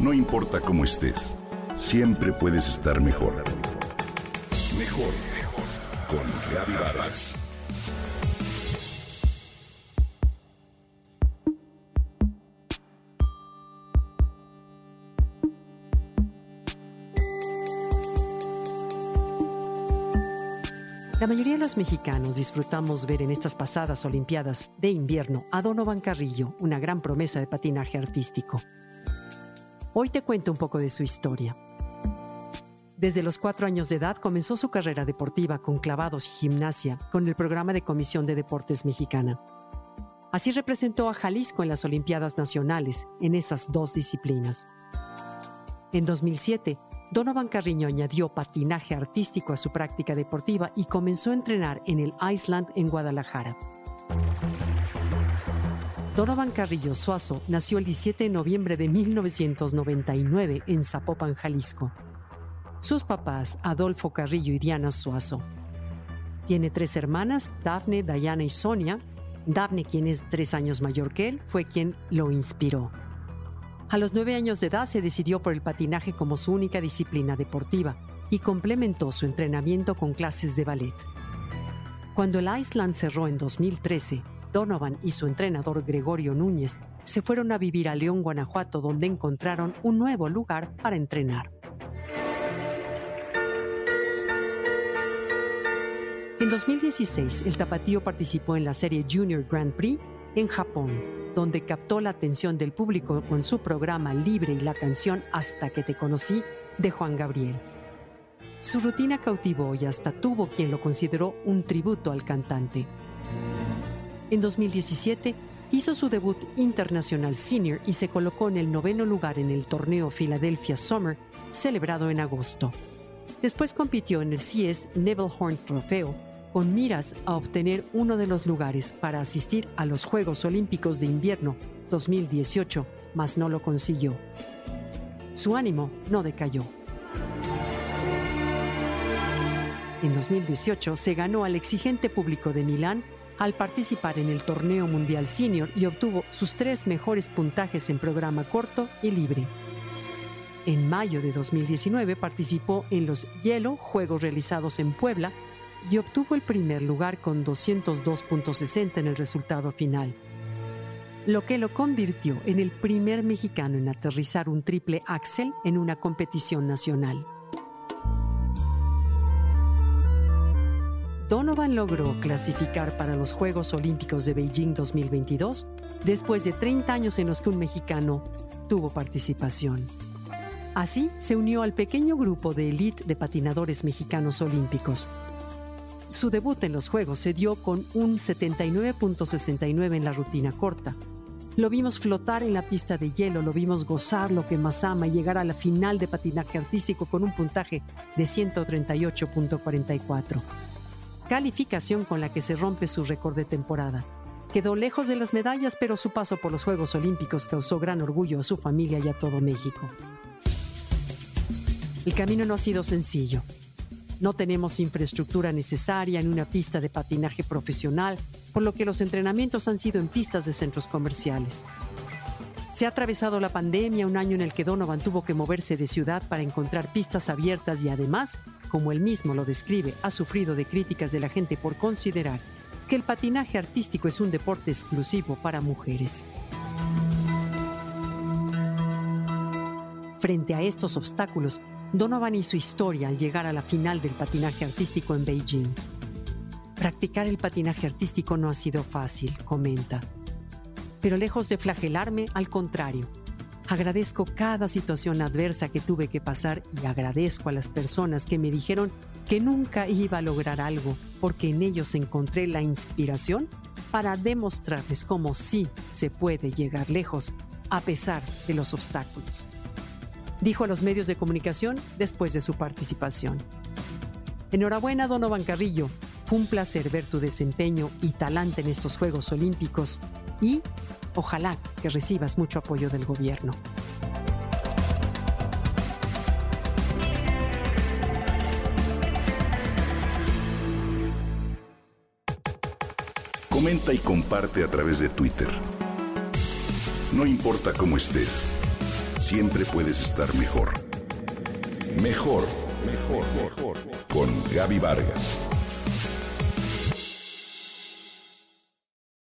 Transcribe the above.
No importa cómo estés, siempre puedes estar mejor. Mejor, mejor. Con Reavivadas. La mayoría de los mexicanos disfrutamos ver en estas pasadas Olimpiadas de invierno a Donovan Carrillo, una gran promesa de patinaje artístico. Hoy te cuento un poco de su historia. Desde los cuatro años de edad comenzó su carrera deportiva con clavados y gimnasia con el programa de Comisión de Deportes Mexicana. Así representó a Jalisco en las Olimpiadas Nacionales en esas dos disciplinas. En 2007, Donovan Carriño añadió patinaje artístico a su práctica deportiva y comenzó a entrenar en el Iceland en Guadalajara. Donovan Carrillo Suazo nació el 17 de noviembre de 1999 en Zapopan, Jalisco. Sus papás, Adolfo Carrillo y Diana Suazo. Tiene tres hermanas, Dafne, Diana y Sonia. Dafne, quien es tres años mayor que él, fue quien lo inspiró. A los nueve años de edad se decidió por el patinaje como su única disciplina deportiva y complementó su entrenamiento con clases de ballet. Cuando el Iceland cerró en 2013, Donovan y su entrenador Gregorio Núñez se fueron a vivir a León, Guanajuato, donde encontraron un nuevo lugar para entrenar. En 2016, el tapatío participó en la serie Junior Grand Prix en Japón donde captó la atención del público con su programa Libre y la canción Hasta que te conocí de Juan Gabriel. Su rutina cautivó y hasta tuvo quien lo consideró un tributo al cantante. En 2017 hizo su debut internacional senior y se colocó en el noveno lugar en el torneo Philadelphia Summer, celebrado en agosto. Después compitió en el CS Neville Horn Trofeo con miras a obtener uno de los lugares para asistir a los Juegos Olímpicos de Invierno 2018, mas no lo consiguió. Su ánimo no decayó. En 2018 se ganó al exigente público de Milán al participar en el torneo mundial senior y obtuvo sus tres mejores puntajes en programa corto y libre. En mayo de 2019 participó en los Hielo Juegos realizados en Puebla y obtuvo el primer lugar con 202.60 en el resultado final, lo que lo convirtió en el primer mexicano en aterrizar un triple axel en una competición nacional. Donovan logró clasificar para los Juegos Olímpicos de Beijing 2022 después de 30 años en los que un mexicano tuvo participación. Así se unió al pequeño grupo de élite de patinadores mexicanos olímpicos, su debut en los Juegos se dio con un 79.69 en la rutina corta. Lo vimos flotar en la pista de hielo, lo vimos gozar lo que más ama y llegar a la final de patinaje artístico con un puntaje de 138.44. Calificación con la que se rompe su récord de temporada. Quedó lejos de las medallas, pero su paso por los Juegos Olímpicos causó gran orgullo a su familia y a todo México. El camino no ha sido sencillo. No tenemos infraestructura necesaria en una pista de patinaje profesional, por lo que los entrenamientos han sido en pistas de centros comerciales. Se ha atravesado la pandemia, un año en el que Donovan tuvo que moverse de ciudad para encontrar pistas abiertas y además, como él mismo lo describe, ha sufrido de críticas de la gente por considerar que el patinaje artístico es un deporte exclusivo para mujeres. Frente a estos obstáculos, Donovan su historia al llegar a la final del patinaje artístico en Beijing. Practicar el patinaje artístico no ha sido fácil, comenta. Pero lejos de flagelarme, al contrario, agradezco cada situación adversa que tuve que pasar y agradezco a las personas que me dijeron que nunca iba a lograr algo porque en ellos encontré la inspiración para demostrarles cómo sí se puede llegar lejos a pesar de los obstáculos dijo a los medios de comunicación después de su participación. Enhorabuena, Donovan Carrillo. Fue un placer ver tu desempeño y talante en estos Juegos Olímpicos y ojalá que recibas mucho apoyo del gobierno. Comenta y comparte a través de Twitter. No importa cómo estés siempre puedes estar mejor. Mejor, mejor, mejor. Con Gaby Vargas.